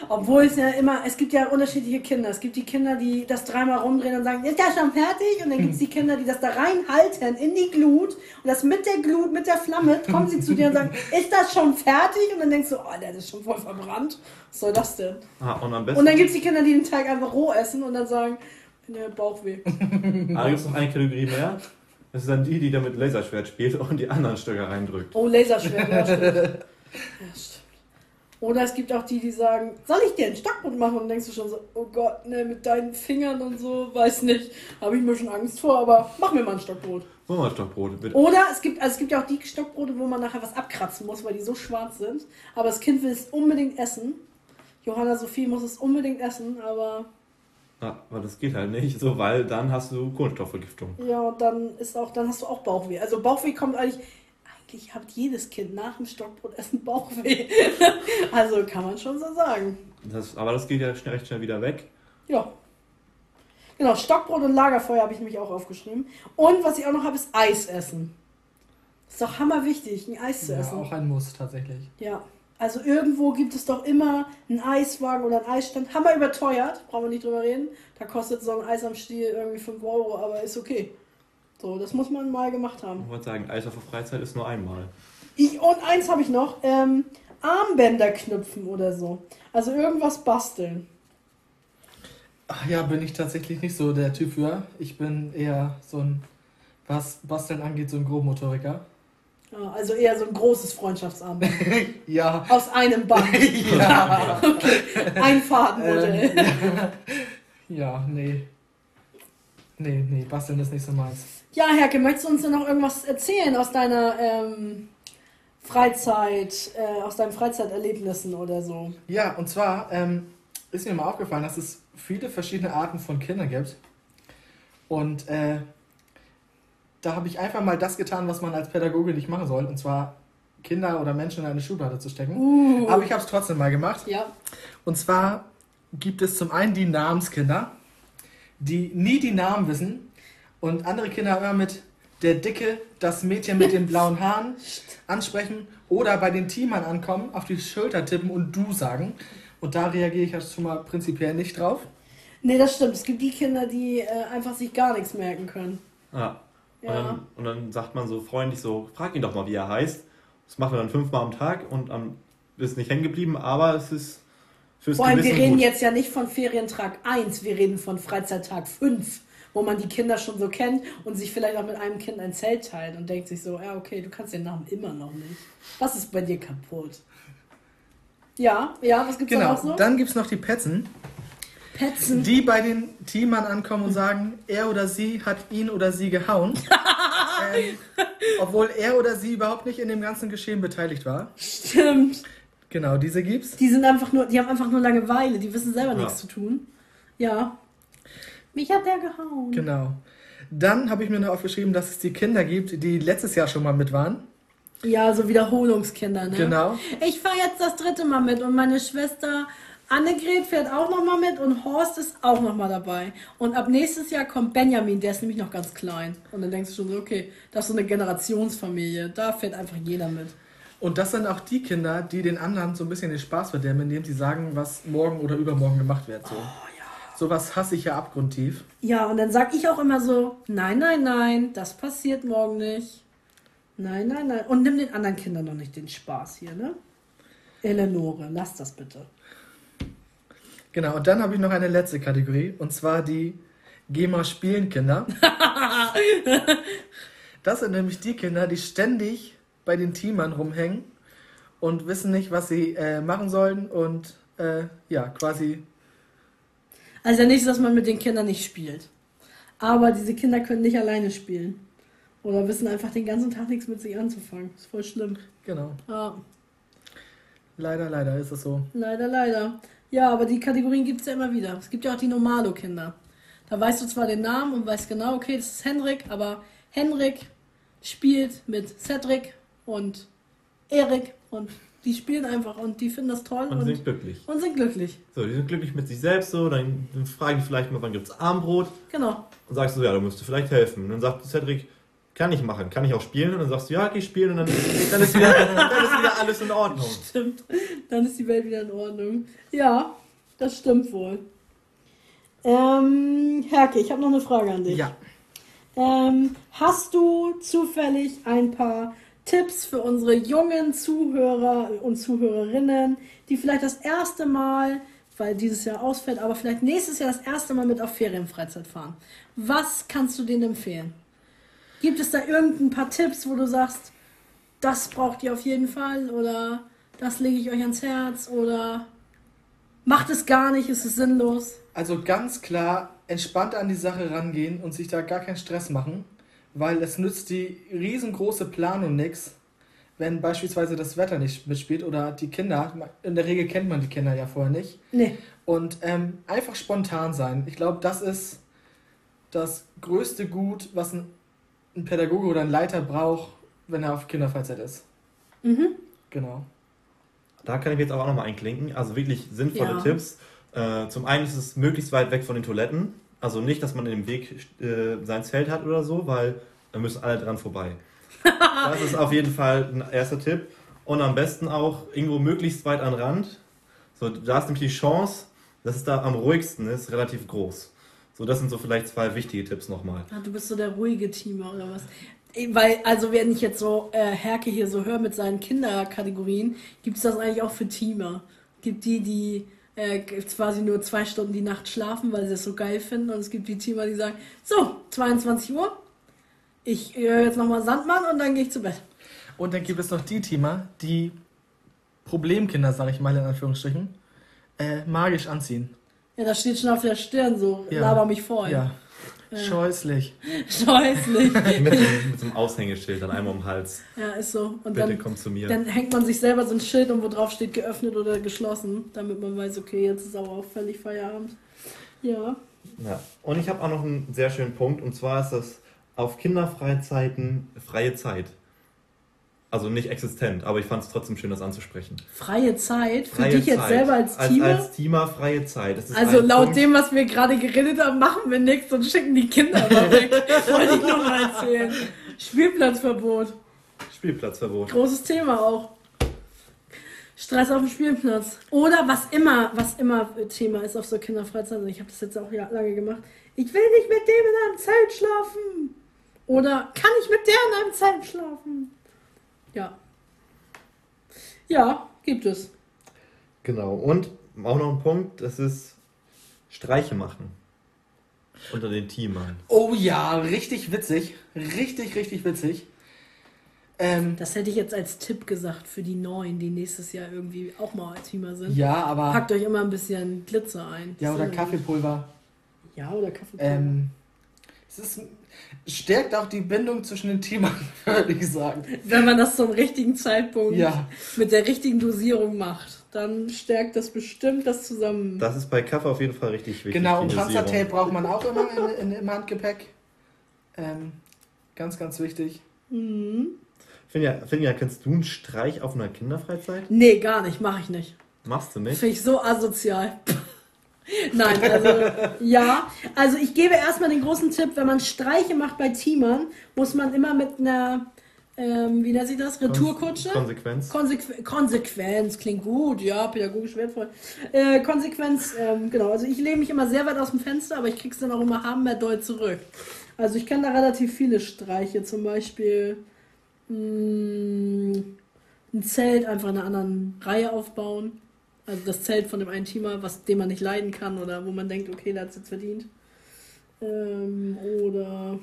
Speaker 2: Obwohl es ja immer, es gibt ja unterschiedliche Kinder. Es gibt die Kinder, die das dreimal rumdrehen und sagen, ist das schon fertig? Und dann gibt es die Kinder, die das da reinhalten in die Glut und das mit der Glut, mit der Flamme, kommen sie zu dir und sagen, ist das schon fertig? Und dann denkst du, oh, der ist schon voll verbrannt. Was soll das denn?
Speaker 1: Ah, und, am besten
Speaker 2: und dann gibt es die Kinder, die den Teig einfach roh essen und dann sagen, ne, Bauchweh.
Speaker 1: Ah, da gibt es noch eine Kategorie mehr. Das ist dann die, die da mit Laserschwert spielt und die anderen Stöcker reindrückt.
Speaker 2: Oh, Laserschwert, ja, stimmt. Ja, stimmt. Oder es gibt auch die, die sagen, soll ich dir ein Stockbrot machen? Und denkst du schon so, oh Gott, ne, mit deinen Fingern und so, weiß nicht, habe ich mir schon Angst vor, aber mach mir mal ein Stockbrot.
Speaker 1: Mach mal ein Stockbrot, bitte.
Speaker 2: Oder es gibt, also es gibt ja auch die Stockbrote, wo man nachher was abkratzen muss, weil die so schwarz sind. Aber das Kind will es unbedingt essen. Johanna Sophie muss es unbedingt essen, aber.
Speaker 1: Ja, aber das geht halt nicht so, weil dann hast du Kohlenstoffvergiftung.
Speaker 2: Ja, und dann ist auch, dann hast du auch Bauchweh. Also Bauchweh kommt eigentlich eigentlich hat jedes Kind nach dem Stockbrotessen Bauchweh. also kann man schon so sagen.
Speaker 1: Das, aber das geht ja schnell, recht schnell wieder weg.
Speaker 2: Ja. Genau, Stockbrot und Lagerfeuer habe ich mich auch aufgeschrieben. Und was ich auch noch habe, ist Eis essen. Ist doch hammer wichtig, ein Eis zu
Speaker 3: ja,
Speaker 2: essen.
Speaker 3: auch ein Muss tatsächlich.
Speaker 2: Ja. Also irgendwo gibt es doch immer einen Eiswagen oder einen Eisstand. Hammer überteuert, brauchen wir nicht drüber reden. Da kostet so ein Eis am Stiel irgendwie 5 Euro, aber ist okay. So, das muss man mal gemacht haben.
Speaker 1: Ich wollte sagen, Eis auf der Freizeit ist nur einmal.
Speaker 2: Ich, und eins habe ich noch, ähm, Armbänder knüpfen oder so. Also irgendwas basteln.
Speaker 3: Ach ja, bin ich tatsächlich nicht so der Typ für. Ich bin eher so ein, was Basteln angeht, so ein Grobmotoriker.
Speaker 2: Ja, also eher so ein großes Freundschaftsarmband.
Speaker 3: ja.
Speaker 2: Aus einem Band.
Speaker 3: ja.
Speaker 2: okay. Ein Fadenmodell.
Speaker 3: Ähm, ja, nee. Nee, nee, basteln ist nicht so meins.
Speaker 2: Ja, Herke, möchtest du uns denn noch irgendwas erzählen aus deiner ähm, Freizeit, äh, aus deinen Freizeiterlebnissen oder so?
Speaker 3: Ja, und zwar ähm, ist mir mal aufgefallen, dass es viele verschiedene Arten von Kindern gibt. Und äh, da habe ich einfach mal das getan, was man als Pädagoge nicht machen soll. Und zwar Kinder oder Menschen in eine Schublade zu stecken.
Speaker 2: Uh.
Speaker 3: Aber ich habe es trotzdem mal gemacht.
Speaker 2: Ja.
Speaker 3: Und zwar gibt es zum einen die Namenskinder, die nie die Namen wissen und andere Kinder immer mit der Dicke, das Mädchen mit den blauen Haaren ansprechen oder bei den Teamern ankommen, auf die Schulter tippen und du sagen. Und da reagiere ich jetzt schon mal prinzipiell nicht drauf.
Speaker 2: Nee, das stimmt. Es gibt die Kinder, die äh, einfach sich gar nichts merken können.
Speaker 1: Ja. ja. Und, dann, und, dann, sagt man so freundlich so, frag ihn doch mal, wie er heißt. Das machen wir dann fünfmal am Tag und am, ist nicht hängen geblieben, aber es ist
Speaker 2: fürs Vor allem, wir reden gut. jetzt ja nicht von Ferientag 1, wir reden von Freizeittag 5 wo man die Kinder schon so kennt und sich vielleicht auch mit einem Kind ein Zelt teilt und denkt sich so, ja, okay, du kannst den Namen immer noch nicht. Was ist bei dir kaputt? Ja, ja, was gibt's
Speaker 3: genau. noch so? Dann gibt es noch die Petzen. Petzen. Die bei den Teamern ankommen und sagen, er oder sie hat ihn oder sie gehauen. ähm, obwohl er oder sie überhaupt nicht in dem ganzen Geschehen beteiligt war. Stimmt. Genau, diese gibt's.
Speaker 2: Die sind einfach nur, die haben einfach nur Langeweile, die wissen selber ja. nichts zu tun. Ja. Mich hat der gehauen.
Speaker 3: Genau. Dann habe ich mir noch aufgeschrieben, dass es die Kinder gibt, die letztes Jahr schon mal mit waren.
Speaker 2: Ja, so Wiederholungskinder, ne? Genau. Ich fahre jetzt das dritte Mal mit und meine Schwester Annegret fährt auch noch mal mit und Horst ist auch noch mal dabei. Und ab nächstes Jahr kommt Benjamin, der ist nämlich noch ganz klein. Und dann denkst du schon so, okay, das ist so eine Generationsfamilie, da fährt einfach jeder mit.
Speaker 3: Und das sind auch die Kinder, die den anderen so ein bisschen den Spaß verderben, indem sie sagen, was morgen oder übermorgen gemacht wird. So. Oh, Sowas hasse ich ja abgrundtief.
Speaker 2: Ja, und dann sag ich auch immer so, nein, nein, nein, das passiert morgen nicht. Nein, nein, nein. Und nimm den anderen Kindern noch nicht den Spaß hier, ne? Eleonore, lass das bitte.
Speaker 3: Genau, und dann habe ich noch eine letzte Kategorie, und zwar die GEMA-Spielen-Kinder. das sind nämlich die Kinder, die ständig bei den Teamern rumhängen und wissen nicht, was sie äh, machen sollen und äh, ja, quasi
Speaker 2: also nicht, dass man mit den Kindern nicht spielt. Aber diese Kinder können nicht alleine spielen. Oder wissen einfach den ganzen Tag nichts mit sich anzufangen. Ist voll schlimm. Genau. Ja.
Speaker 3: Leider, leider ist es so.
Speaker 2: Leider, leider. Ja, aber die Kategorien gibt es ja immer wieder. Es gibt ja auch die Normalo-Kinder. Da weißt du zwar den Namen und weißt genau, okay, das ist Henrik, aber Henrik spielt mit Cedric und Erik und die spielen einfach und die finden das toll. Und, und sind glücklich. Und sind glücklich.
Speaker 1: So, die sind glücklich mit sich selbst so, dann fragen die vielleicht mal, wann gibt es Armbrot? Genau. Und sagst du, ja, da musst du vielleicht helfen. Und dann sagt Cedric, kann ich machen, kann ich auch spielen? Und dann sagst du, ja, geh spielen und dann, dann, ist, wieder, dann ist wieder
Speaker 2: alles in Ordnung. Stimmt, dann ist die Welt wieder in Ordnung. Ja, das stimmt wohl. Ähm, Herke, ich habe noch eine Frage an dich. Ja. Ähm, hast du zufällig ein paar Tipps für unsere jungen Zuhörer und Zuhörerinnen, die vielleicht das erste Mal, weil dieses Jahr ausfällt, aber vielleicht nächstes Jahr das erste Mal mit auf Ferienfreizeit fahren. Was kannst du denen empfehlen? Gibt es da irgendein paar Tipps, wo du sagst, das braucht ihr auf jeden Fall oder das lege ich euch ans Herz oder macht es gar nicht, ist es sinnlos?
Speaker 3: Also ganz klar entspannt an die Sache rangehen und sich da gar keinen Stress machen weil es nützt die riesengroße Planung nichts, wenn beispielsweise das Wetter nicht mitspielt oder die Kinder, in der Regel kennt man die Kinder ja vorher nicht. Nee. Und ähm, einfach spontan sein. Ich glaube, das ist das größte Gut, was ein, ein, Pädagoge oder ein Leiter braucht, wenn er auf Kinderfreizeit ist. Mhm.
Speaker 1: Genau. Da kann ich jetzt aber auch nochmal einklinken. Also wirklich sinnvolle ja. Tipps. Äh, zum einen ist es möglichst weit weg von den Toiletten. Also nicht, dass man in dem Weg äh, sein Zelt hat oder so, weil da müssen alle dran vorbei. das ist auf jeden Fall ein erster Tipp. Und am besten auch irgendwo möglichst weit an Rand. So, da ist nämlich die Chance, dass es da am ruhigsten ist, relativ groß. So, das sind so vielleicht zwei wichtige Tipps nochmal.
Speaker 2: Ah, du bist so der ruhige Teamer oder was? Weil, also wenn ich jetzt so äh, Herke hier so höre mit seinen Kinderkategorien, gibt es das eigentlich auch für Teamer. Gibt die, die äh, quasi nur zwei Stunden die Nacht schlafen, weil sie es so geil finden. Und es gibt die Teamer, die sagen, so, 22 Uhr, ich höre jetzt nochmal Sandmann und dann gehe ich zu Bett.
Speaker 3: Und dann gibt es noch die Teamer, die Problemkinder, sage ich mal in Anführungsstrichen, äh, magisch anziehen.
Speaker 2: Ja, das steht schon auf der Stirn so, ja. laber mich vor. Ja.
Speaker 3: Scheußlich. Scheußlich.
Speaker 1: mit, mit so einem Aushängeschild dann einmal um den Hals.
Speaker 2: Ja, ist so. Und Bitte dann, komm zu mir. Dann hängt man sich selber so ein Schild um, wo drauf steht geöffnet oder geschlossen, damit man weiß, okay, jetzt ist aber auch völlig Feierabend. Ja.
Speaker 1: Ja. Und ich habe auch noch einen sehr schönen Punkt, und zwar ist das auf Kinderfreizeiten freie Zeit. Also nicht existent, aber ich fand es trotzdem schön, das anzusprechen.
Speaker 2: Freie Zeit? Für
Speaker 1: Freie
Speaker 2: dich jetzt
Speaker 1: Zeit.
Speaker 2: selber als
Speaker 1: als
Speaker 2: Teamer?
Speaker 1: Als Teamer freie Zeit.
Speaker 2: Also laut
Speaker 1: Punkt.
Speaker 2: dem, was wir gerade geredet haben, machen wir nichts und schicken die Kinder mal weg. Wollte ich noch mal erzählen. Spielplatzverbot.
Speaker 1: Spielplatzverbot.
Speaker 2: Großes Thema auch. Stress auf dem Spielplatz. Oder was immer, was immer Thema ist auf so Kinderfreizeiten. Ich habe das jetzt auch ja- lange gemacht. Ich will nicht mit dem in einem Zelt schlafen. Oder kann ich mit der in einem Zelt schlafen? Ja. Ja, gibt es.
Speaker 1: Genau. Und auch noch ein Punkt, das ist Streiche machen. Unter den Teamern.
Speaker 3: Oh ja, richtig witzig. Richtig, richtig witzig. Ähm,
Speaker 2: Das hätte ich jetzt als Tipp gesagt für die Neuen, die nächstes Jahr irgendwie auch mal als Teamer sind.
Speaker 3: ja, aber.
Speaker 2: Packt euch immer ein bisschen Glitzer ein.
Speaker 3: Ja, oder. Kaffeepulver.
Speaker 2: Ja, oder Kaffee.
Speaker 3: Ähm, es ist, stärkt auch die Bindung zwischen den Teamern, würde ich sagen.
Speaker 2: Wenn man das zum richtigen Zeitpunkt
Speaker 3: Ja.
Speaker 2: mit der richtigen Dosierung macht, dann stärkt das bestimmt das zusammen.
Speaker 1: Das ist bei Kaffee auf jeden Fall richtig wichtig.
Speaker 3: Genau, und. Panzertape braucht man auch immer in, in, im Handgepäck. Ähm, ganz, ganz wichtig.
Speaker 2: Mhm.
Speaker 1: Finja, Finja, kennst du einen Streich auf einer Kinderfreizeit?
Speaker 2: Nee, gar nicht, mache ich nicht.
Speaker 1: Machst du nicht?
Speaker 2: Finde ich so asozial. Nein, also ja. Also ich gebe erstmal den großen Tipp, wenn man Streiche macht bei Teamern, muss man immer mit einer, ähm, wie nennt sich das, Retourkutsche?
Speaker 1: Konsequenz.
Speaker 2: Konsequ Konsequenz klingt gut, ja, pädagogisch wertvoll. Äh, Konsequenz, ähm, genau. Also ich lehne mich immer sehr weit aus dem Fenster, aber ich krieg's dann auch immer haben mehr doll zurück. Also ich kenne da relativ viele Streiche, zum Beispiel mh, ein Zelt einfach in einer anderen Reihe aufbauen. Also das Zelt von dem einen Teamer, was den man nicht leiden kann oder wo man denkt, okay, der hat es jetzt verdient. Ähm, oder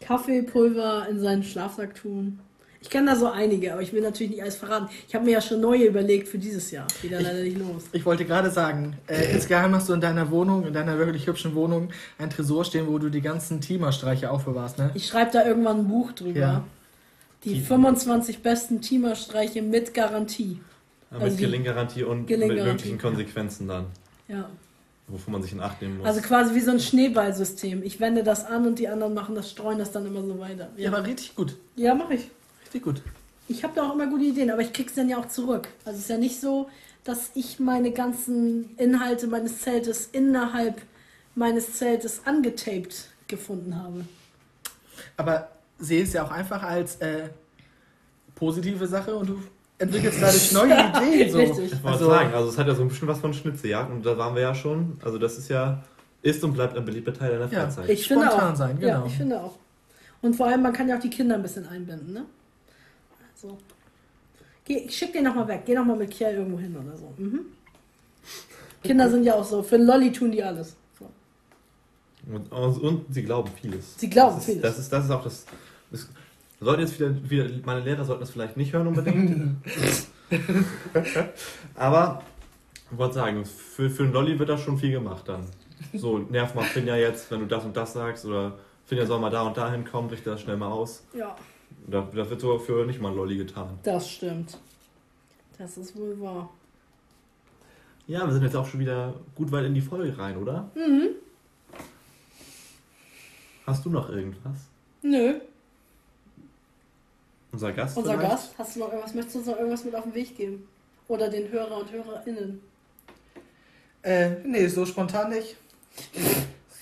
Speaker 2: Kaffeepulver in seinen Schlafsack tun. Ich kenne da so einige, aber ich will natürlich nicht alles verraten. Ich habe mir ja schon neue überlegt für dieses Jahr. Geht ja leider nicht los.
Speaker 3: Ich wollte gerade sagen, äh, insgeheim hast du in deiner Wohnung, in deiner wirklich hübschen Wohnung, ein Tresor stehen, wo du die ganzen Teamerstreiche aufbewahrst, ne?
Speaker 2: Ich schreibe da irgendwann ein Buch drüber.
Speaker 3: Ja.
Speaker 2: Die
Speaker 1: Die-
Speaker 2: 25 besten Teamerstreiche mit Garantie.
Speaker 1: Ja,
Speaker 2: Also
Speaker 1: mit Gelinggarantie und
Speaker 2: Gelinggarantie.
Speaker 1: mit möglichen Konsequenzen dann.
Speaker 2: Ja.
Speaker 1: Wovon man sich in Acht nehmen muss.
Speaker 2: Also quasi wie so ein Schneeballsystem. Ich wende das an und die anderen machen das, streuen das dann immer so weiter.
Speaker 3: Ja, aber richtig gut.
Speaker 2: Ja, mache ich.
Speaker 3: Richtig gut.
Speaker 2: Ich habe da auch immer gute Ideen, aber ich krieg's dann ja auch zurück. Also es ist ja nicht so, dass ich meine ganzen Inhalte meines Zeltes innerhalb meines Zeltes angetaped gefunden habe.
Speaker 3: Aber sehe es ja auch einfach als äh, positive Sache und du entwickelst dadurch neue Ideen. So.
Speaker 2: Richtig.
Speaker 1: Ich wollte
Speaker 3: Also-
Speaker 1: sagen, also es hat ja so ein bisschen was von Schnitzeljagd und da waren wir ja schon. Also das ist ja, ist und bleibt ein beliebter Teil deiner
Speaker 3: Ja.
Speaker 1: Freizeit.
Speaker 2: Ich finde
Speaker 3: Spontan
Speaker 2: auch.
Speaker 3: sein,
Speaker 2: Ja,
Speaker 3: genau.
Speaker 2: ich finde auch. Und vor allem, man kann ja auch die Kinder ein bisschen einbinden, ne? So. Geh, ich schick den nochmal weg. Geh nochmal mit Kiel irgendwo hin oder so. Mhm. Kinder sind ja auch so. Für einen Lolli tun die alles. So.
Speaker 1: Und, und, und sie glauben vieles.
Speaker 2: Sie glauben
Speaker 1: das ist,
Speaker 2: vieles.
Speaker 1: Das ist, das ist auch das. das sollten jetzt wieder, wieder, meine Lehrer sollten das vielleicht nicht hören unbedingt. Aber ich wollte sagen, für, für einen Lolli wird da schon viel gemacht dann. So, nerv mal Finja jetzt, wenn du das und das sagst, oder Finja soll mal da und da hinkommen, richte das schnell mal aus.
Speaker 2: Ja,
Speaker 1: Da, da wird so für nicht mal ein Lolli getan.
Speaker 2: das stimmt. Das ist wohl wahr.
Speaker 1: Ja, wir sind jetzt auch schon wieder gut weit in die Folge rein, oder?
Speaker 2: Mhm.
Speaker 1: Hast du noch irgendwas?
Speaker 2: Nö.
Speaker 1: Unser Gast
Speaker 2: Unser
Speaker 1: vielleicht?
Speaker 2: Gast, hast du noch irgendwas, möchtest du uns noch irgendwas mit auf den Weg geben? Oder den Hörer und HörerInnen?
Speaker 3: Äh, nee, so spontan nicht.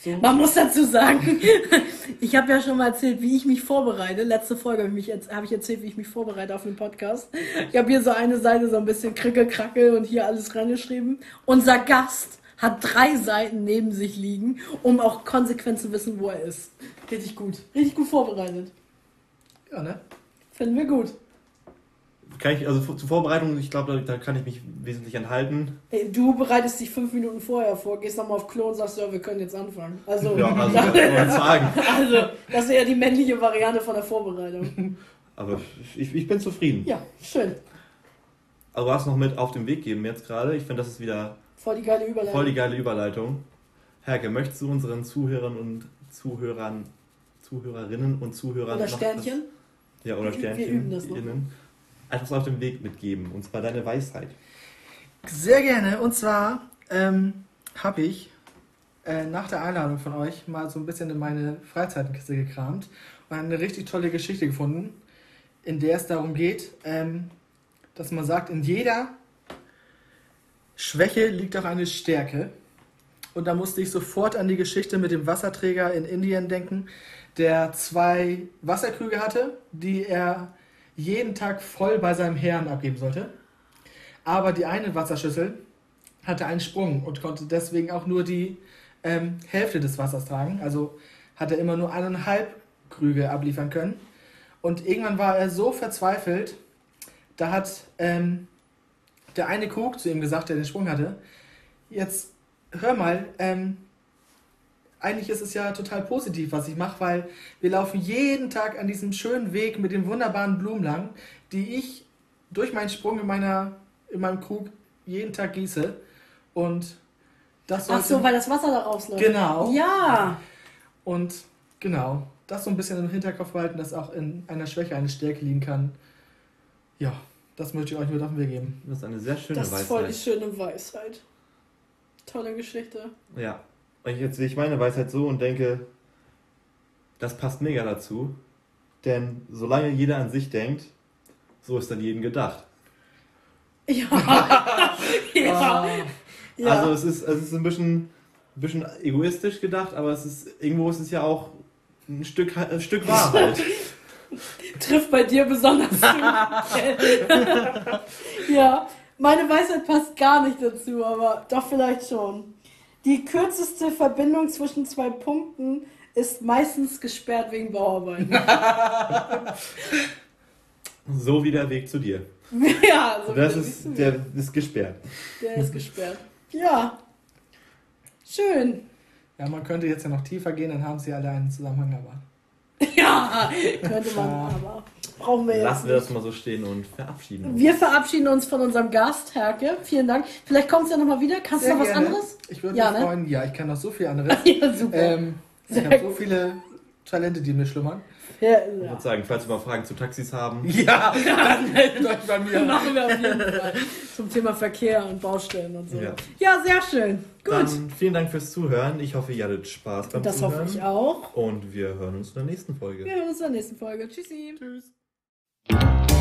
Speaker 3: So.
Speaker 2: Man muss dazu sagen, ich habe ja schon mal erzählt, wie ich mich vorbereite. Letzte Folge habe ich, hab ich erzählt, wie ich mich vorbereite auf den Podcast. Ich habe hier so eine Seite so ein bisschen krickel-krackel und hier alles reingeschrieben. Unser Gast hat drei Seiten neben sich liegen, um auch konsequent zu wissen, wo er ist. Richtig gut. Richtig gut vorbereitet.
Speaker 3: Ja, ne?
Speaker 2: Finden wir gut.
Speaker 1: Kann ich, also zur Vorbereitung, ich glaube, da, da kann ich mich wesentlich enthalten.
Speaker 2: Ey, Du bereitest dich fünf Minuten vorher vor, gehst nochmal auf Klo und sagst, ja, wir können jetzt anfangen. Also,
Speaker 1: Ja, also, sagen.
Speaker 2: also das wäre ja die männliche Variante von der Vorbereitung.
Speaker 1: Aber ich, ich bin zufrieden.
Speaker 2: Ja, schön.
Speaker 1: Aber was noch mit auf den Weg geben jetzt gerade? Ich finde, das ist wieder
Speaker 2: Voll die geile Überleitung.
Speaker 1: voll die geile Überleitung. Herke, möchtest du unseren Zuhörern und Zuhörern, Zuhörerinnen und Zuhörern
Speaker 2: Oder
Speaker 1: noch
Speaker 2: Sternchen.
Speaker 1: Ja, oder
Speaker 2: Wir
Speaker 1: Sternchen.
Speaker 2: üben das noch.
Speaker 1: innen, etwas auf den Weg mitgeben. Und zwar deine Weisheit.
Speaker 3: Sehr gerne. Und zwar ähm, habe ich äh, nach der Einladung von euch mal so ein bisschen in meine Freizeitkiste gekramt und eine richtig tolle Geschichte gefunden, in der es darum geht, ähm, dass man sagt, in jeder Schwäche liegt auch eine Stärke. Und da musste ich sofort an die Geschichte mit dem Wasserträger in Indien denken, der zwei Wasserkrüge hatte, die er jeden Tag voll bei seinem Herrn abgeben sollte. Aber die eine Wasserschüssel hatte einen Sprung und konnte deswegen auch nur die ähm, Hälfte des Wassers tragen. Also hat er immer nur eineinhalb Krüge abliefern können. Und irgendwann war er so verzweifelt, da hat ähm, der eine Krug zu ihm gesagt, der den Sprung hatte, jetzt hör mal, ähm, eigentlich ist es ja total positiv, was ich mache, weil wir laufen jeden Tag an diesem schönen Weg mit den wunderbaren Blumen lang, die ich durch meinen Sprung in, meiner, in meinem Krug jeden Tag gieße. Und das
Speaker 2: Ach so, weil das Wasser da rausläuft.
Speaker 3: Genau.
Speaker 2: Ja.
Speaker 3: Und genau, das so ein bisschen im Hinterkopf behalten, dass auch in einer Schwäche eine Stärke liegen kann. Ja, das möchte ich euch mit auf den Weg geben.
Speaker 1: Das ist eine sehr schöne
Speaker 2: Das ist
Speaker 1: Weisheit.
Speaker 2: voll die schöne Weisheit. Tolle Geschichte.
Speaker 1: Ja. Und jetzt sehe ich meine Weisheit so und denke, das passt mega dazu. Denn solange jeder an sich denkt, so ist dann jedem gedacht.
Speaker 2: Ja. ja.
Speaker 3: Ah,
Speaker 2: ja.
Speaker 1: Also es ist, es ist ein bisschen, ein bisschen egoistisch gedacht, aber es ist irgendwo ist es ja auch ein Stück, ein Stück Wahrheit.
Speaker 2: Trifft bei dir besonders zu. ja, meine Weisheit passt gar nicht dazu, aber doch vielleicht schon. Die kürzeste Verbindung zwischen zwei Punkten ist meistens gesperrt wegen Bauarbeiten.
Speaker 1: so wie der Weg zu dir.
Speaker 2: ja, so
Speaker 1: Das
Speaker 2: wie
Speaker 1: ist, der ist gesperrt.
Speaker 2: Der ist gesperrt. Ja. Schön.
Speaker 3: ja, man könnte jetzt ja noch tiefer gehen, dann haben sie alle einen Zusammenhang, aber.
Speaker 2: Ja, könnte man, aber brauchen wir jetzt
Speaker 1: Lassen wir das mal so stehen und verabschieden uns.
Speaker 2: Wir verabschieden uns von unserem Gast, Herke. Vielen Dank. Vielleicht kommst du ja nochmal wieder. Kannst
Speaker 3: Sehr
Speaker 2: du noch was
Speaker 3: gerne.
Speaker 2: anderes?
Speaker 3: Ich würde
Speaker 2: Ja,
Speaker 3: mich
Speaker 2: ne?
Speaker 3: freuen, ja, ich kann noch so viel anderes.
Speaker 2: Ja, super.
Speaker 3: ähm, ich habe so viele Talente, die mir schlummern.
Speaker 2: ja,
Speaker 1: Ich
Speaker 2: ja.
Speaker 1: würde sagen, falls wir mal Fragen zu Taxis haben,
Speaker 3: Ja, dann meldet euch bei mir.
Speaker 2: Machen wir auf jeden Fall. Zum Thema Verkehr und Baustellen und so.
Speaker 1: Ja.
Speaker 2: Ja, sehr schön. Gut.
Speaker 1: dann vielen Dank fürs Zuhören. Ich hoffe, ihr hattet Spaß beim
Speaker 2: das
Speaker 1: Zuhören.
Speaker 2: hoffe ich auch.
Speaker 1: Und wir hören uns in der nächsten Folge.
Speaker 2: Wir hören uns in der nächsten Folge. Tschüssi.
Speaker 1: Tschüss. Thank you.